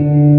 you.